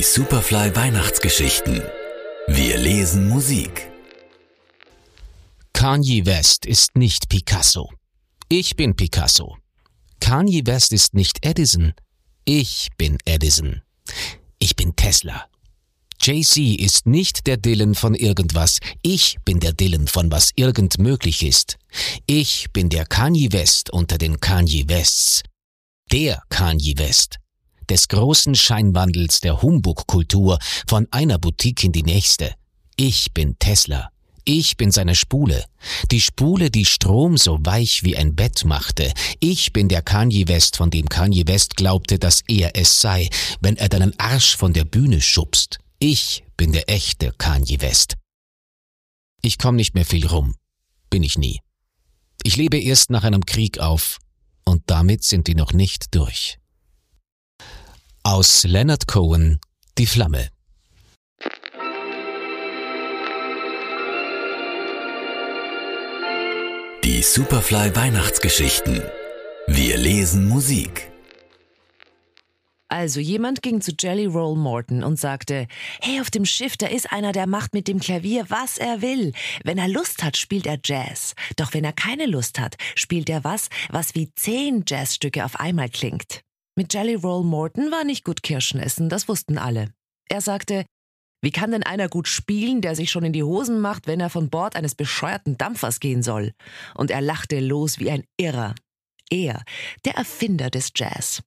Die Superfly Weihnachtsgeschichten. Wir lesen Musik. Kanye West ist nicht Picasso. Ich bin Picasso. Kanye West ist nicht Edison. Ich bin Edison. Ich bin Tesla. JC ist nicht der Dylan von irgendwas. Ich bin der Dylan von was irgend möglich ist. Ich bin der Kanye West unter den Kanye Wests. Der Kanye West des großen Scheinwandels der Humbug-Kultur von einer Boutique in die nächste. Ich bin Tesla. Ich bin seine Spule. Die Spule, die Strom so weich wie ein Bett machte. Ich bin der Kanye West, von dem Kanye West glaubte, dass er es sei, wenn er deinen Arsch von der Bühne schubst. Ich bin der echte Kanye West. Ich komm nicht mehr viel rum. Bin ich nie. Ich lebe erst nach einem Krieg auf. Und damit sind die noch nicht durch. Aus Leonard Cohen Die Flamme. Die Superfly Weihnachtsgeschichten. Wir lesen Musik. Also jemand ging zu Jelly Roll Morton und sagte, hey, auf dem Schiff, da ist einer, der macht mit dem Klavier, was er will. Wenn er Lust hat, spielt er Jazz. Doch wenn er keine Lust hat, spielt er was, was wie zehn Jazzstücke auf einmal klingt. Mit Jelly Roll Morton war nicht gut Kirschen essen, das wussten alle. Er sagte, wie kann denn einer gut spielen, der sich schon in die Hosen macht, wenn er von Bord eines bescheuerten Dampfers gehen soll? Und er lachte los wie ein Irrer. Er, der Erfinder des Jazz.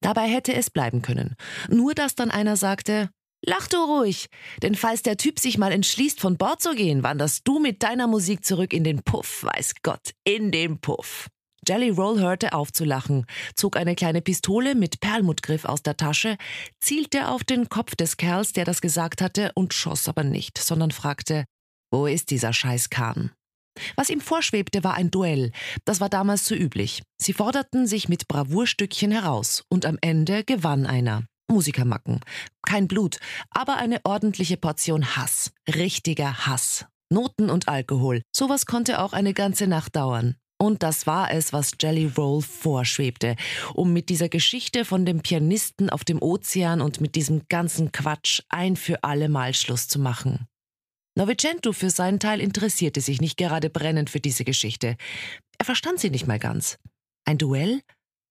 Dabei hätte es bleiben können. Nur dass dann einer sagte, Lach du ruhig, denn falls der Typ sich mal entschließt, von Bord zu gehen, wanderst du mit deiner Musik zurück in den Puff, weiß Gott, in den Puff. Jelly Roll hörte auf zu lachen, zog eine kleine Pistole mit Perlmuttgriff aus der Tasche, zielte auf den Kopf des Kerls, der das gesagt hatte, und schoss aber nicht, sondern fragte, wo ist dieser Scheißkahn? Was ihm vorschwebte, war ein Duell. Das war damals so üblich. Sie forderten sich mit Bravourstückchen heraus, und am Ende gewann einer. Musikermacken. Kein Blut, aber eine ordentliche Portion Hass. Richtiger Hass. Noten und Alkohol. Sowas konnte auch eine ganze Nacht dauern. Und das war es, was Jelly Roll vorschwebte, um mit dieser Geschichte von dem Pianisten auf dem Ozean und mit diesem ganzen Quatsch ein für alle Mal Schluss zu machen. Novicento für seinen Teil interessierte sich nicht gerade brennend für diese Geschichte. Er verstand sie nicht mal ganz. Ein Duell?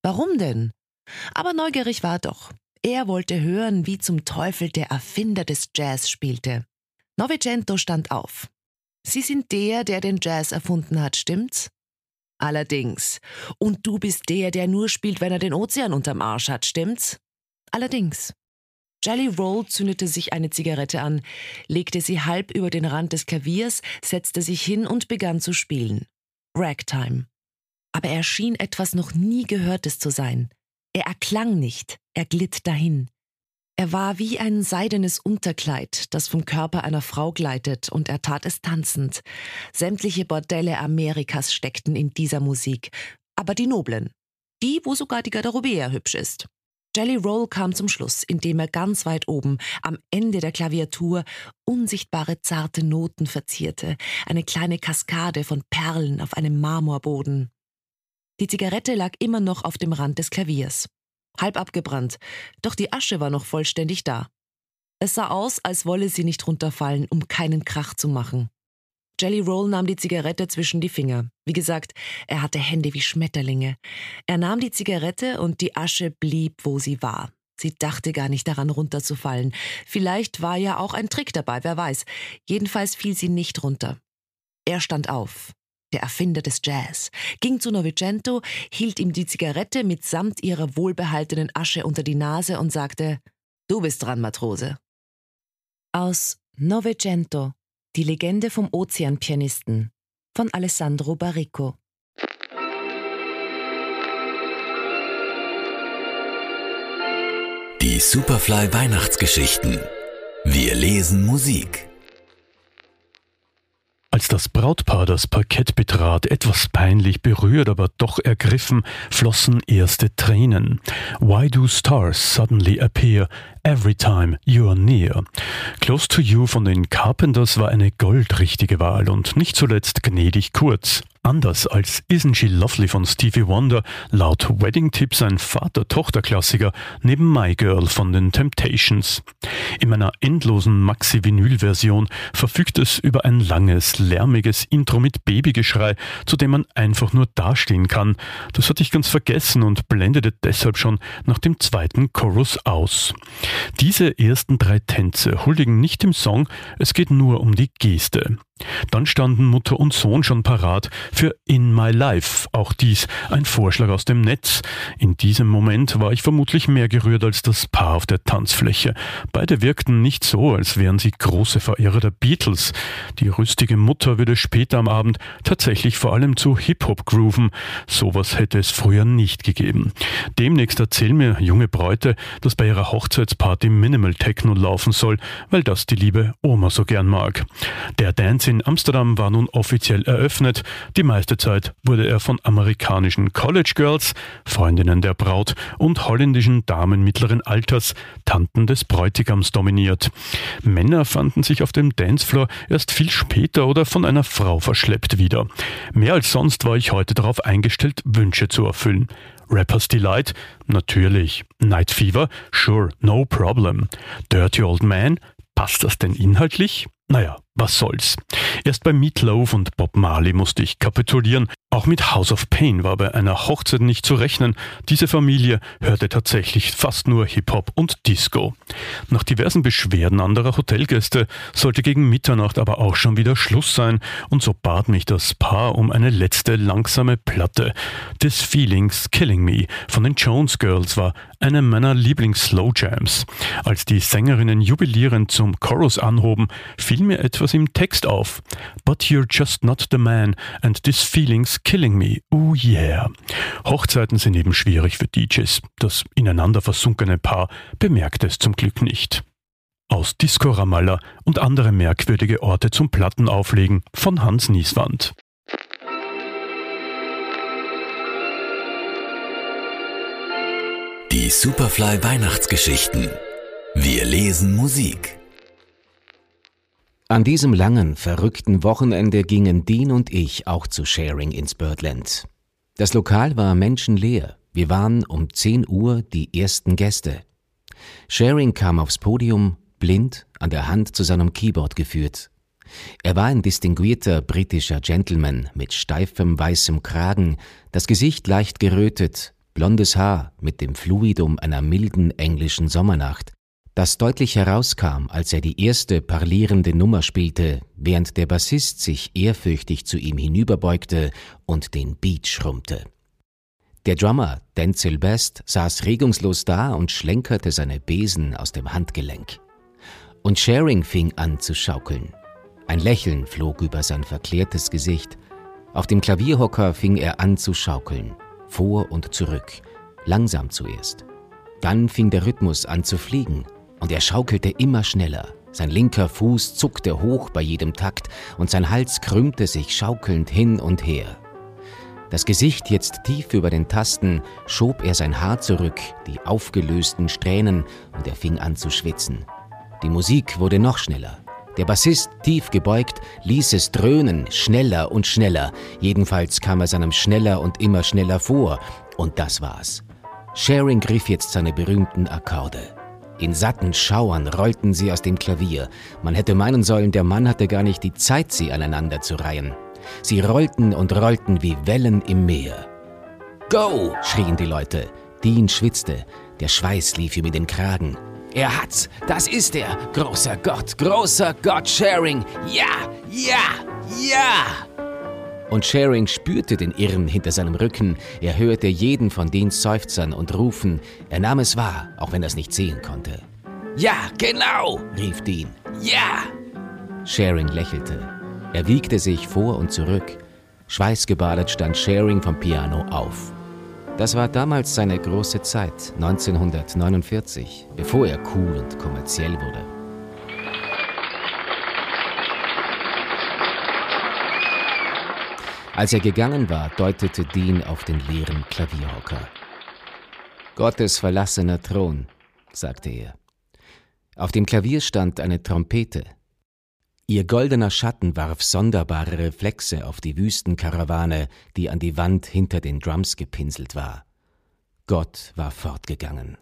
Warum denn? Aber neugierig war er doch. Er wollte hören, wie zum Teufel der Erfinder des Jazz spielte. Novicento stand auf. Sie sind der, der den Jazz erfunden hat, stimmt's? Allerdings. Und du bist der, der nur spielt, wenn er den Ozean unterm Arsch hat, stimmt's? Allerdings. Jelly Roll zündete sich eine Zigarette an, legte sie halb über den Rand des Klaviers, setzte sich hin und begann zu spielen. Ragtime. Aber er schien etwas noch nie Gehörtes zu sein. Er erklang nicht, er glitt dahin. Er war wie ein seidenes Unterkleid, das vom Körper einer Frau gleitet, und er tat es tanzend. Sämtliche Bordelle Amerikas steckten in dieser Musik, aber die noblen. Die, wo sogar die Garderobe eher hübsch ist. Jelly Roll kam zum Schluss, indem er ganz weit oben, am Ende der Klaviatur, unsichtbare zarte Noten verzierte, eine kleine Kaskade von Perlen auf einem Marmorboden. Die Zigarette lag immer noch auf dem Rand des Klaviers halb abgebrannt, doch die Asche war noch vollständig da. Es sah aus, als wolle sie nicht runterfallen, um keinen Krach zu machen. Jelly Roll nahm die Zigarette zwischen die Finger. Wie gesagt, er hatte Hände wie Schmetterlinge. Er nahm die Zigarette und die Asche blieb, wo sie war. Sie dachte gar nicht daran, runterzufallen. Vielleicht war ja auch ein Trick dabei, wer weiß. Jedenfalls fiel sie nicht runter. Er stand auf der Erfinder des Jazz, ging zu Novicento, hielt ihm die Zigarette mitsamt ihrer wohlbehaltenen Asche unter die Nase und sagte: Du bist dran, Matrose. Aus Novecento, die Legende vom Ozeanpianisten von Alessandro Barrico. Die Superfly Weihnachtsgeschichten. Wir lesen Musik. Als das Brautpaar das Parkett betrat, etwas peinlich berührt, aber doch ergriffen, flossen erste Tränen. Why do stars suddenly appear Every Time You're Near. Close to You von den Carpenters war eine goldrichtige Wahl und nicht zuletzt gnädig kurz. Anders als Isn't She Lovely von Stevie Wonder, laut Wedding Tips ein Vater-Tochter-Klassiker neben My Girl von den Temptations. In meiner endlosen Maxi-Vinyl-Version verfügt es über ein langes, lärmiges Intro mit Babygeschrei, zu dem man einfach nur dastehen kann. Das hatte ich ganz vergessen und blendete deshalb schon nach dem zweiten Chorus aus. Diese ersten drei Tänze huldigen nicht dem Song, es geht nur um die Geste. Dann standen Mutter und Sohn schon parat für In My Life, auch dies ein Vorschlag aus dem Netz. In diesem Moment war ich vermutlich mehr gerührt als das Paar auf der Tanzfläche. Beide wirkten nicht so, als wären sie große Verehrer der Beatles. Die rüstige Mutter würde später am Abend tatsächlich vor allem zu Hip-Hop grooven. Sowas hätte es früher nicht gegeben. Demnächst erzählen mir junge Bräute, dass bei ihrer Hochzeitsparty Minimal Techno laufen soll, weil das die liebe Oma so gern mag. Der Dance In Amsterdam war nun offiziell eröffnet. Die meiste Zeit wurde er von amerikanischen College Girls, Freundinnen der Braut und holländischen Damen mittleren Alters, Tanten des Bräutigams dominiert. Männer fanden sich auf dem Dancefloor erst viel später oder von einer Frau verschleppt wieder. Mehr als sonst war ich heute darauf eingestellt, Wünsche zu erfüllen. Rappers Delight? Natürlich. Night Fever? Sure, no problem. Dirty Old Man? Passt das denn inhaltlich? Naja, was soll's. Erst bei Meatloaf und Bob Marley musste ich kapitulieren. Auch mit House of Pain war bei einer Hochzeit nicht zu rechnen. Diese Familie hörte tatsächlich fast nur Hip-Hop und Disco. Nach diversen Beschwerden anderer Hotelgäste sollte gegen Mitternacht aber auch schon wieder Schluss sein und so bat mich das Paar um eine letzte langsame Platte. This Feelings Killing Me von den Jones Girls war eine meiner Lieblings-Slow-Jams. Als die Sängerinnen jubilierend zum Chorus anhoben, fiel mir etwas im Text auf. But you're just not the man and this feeling's killing me. Oh yeah. Hochzeiten sind eben schwierig für DJs. Das ineinander versunkene Paar bemerkt es zum Glück nicht. Aus Disco Ramallah und andere merkwürdige Orte zum Plattenauflegen von Hans Nieswand. Die Superfly Weihnachtsgeschichten. Wir lesen Musik. An diesem langen, verrückten Wochenende gingen Dean und ich auch zu Sharing ins Birdland. Das Lokal war menschenleer. Wir waren um 10 Uhr die ersten Gäste. Sharing kam aufs Podium, blind, an der Hand zu seinem Keyboard geführt. Er war ein distinguierter britischer Gentleman mit steifem weißem Kragen, das Gesicht leicht gerötet, blondes Haar mit dem Fluidum einer milden englischen Sommernacht, das deutlich herauskam, als er die erste parlierende Nummer spielte, während der Bassist sich ehrfürchtig zu ihm hinüberbeugte und den Beat schrummte. Der Drummer, Denzel Best, saß regungslos da und schlenkerte seine Besen aus dem Handgelenk. Und Sharing fing an zu schaukeln. Ein Lächeln flog über sein verklärtes Gesicht. Auf dem Klavierhocker fing er an zu schaukeln, vor und zurück, langsam zuerst. Dann fing der Rhythmus an zu fliegen und er schaukelte immer schneller. Sein linker Fuß zuckte hoch bei jedem Takt und sein Hals krümmte sich schaukelnd hin und her. Das Gesicht jetzt tief über den Tasten, schob er sein Haar zurück, die aufgelösten Strähnen, und er fing an zu schwitzen. Die Musik wurde noch schneller. Der Bassist, tief gebeugt, ließ es dröhnen, schneller und schneller. Jedenfalls kam er seinem schneller und immer schneller vor. Und das war's. Sharing griff jetzt seine berühmten Akkorde. In satten Schauern rollten sie aus dem Klavier. Man hätte meinen sollen, der Mann hatte gar nicht die Zeit, sie aneinander zu reihen. Sie rollten und rollten wie Wellen im Meer. Go! schrien die Leute. Dean schwitzte. Der Schweiß lief ihm in den Kragen. Er hat's! Das ist er! Großer Gott! Großer Gott! Sharing! Ja! Ja! Ja! Und Sharing spürte den Irren hinter seinem Rücken, er hörte jeden von den Seufzern und Rufen, er nahm es wahr, auch wenn er es nicht sehen konnte. Ja, genau, rief Dean. Ja! Sharing lächelte. Er wiegte sich vor und zurück. Schweißgebadet stand Sharing vom Piano auf. Das war damals seine große Zeit, 1949, bevor er cool und kommerziell wurde. Als er gegangen war, deutete Dean auf den leeren Klavierhocker. Gottes verlassener Thron, sagte er. Auf dem Klavier stand eine Trompete. Ihr goldener Schatten warf sonderbare Reflexe auf die Wüstenkarawane, die an die Wand hinter den Drums gepinselt war. Gott war fortgegangen.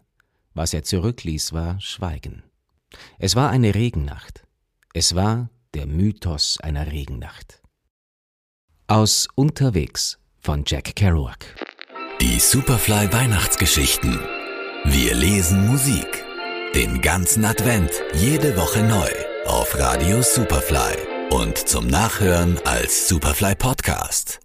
Was er zurückließ, war Schweigen. Es war eine Regennacht. Es war der Mythos einer Regennacht. Aus Unterwegs von Jack Kerouac. Die Superfly Weihnachtsgeschichten. Wir lesen Musik. Den ganzen Advent, jede Woche neu. Auf Radio Superfly. Und zum Nachhören als Superfly Podcast.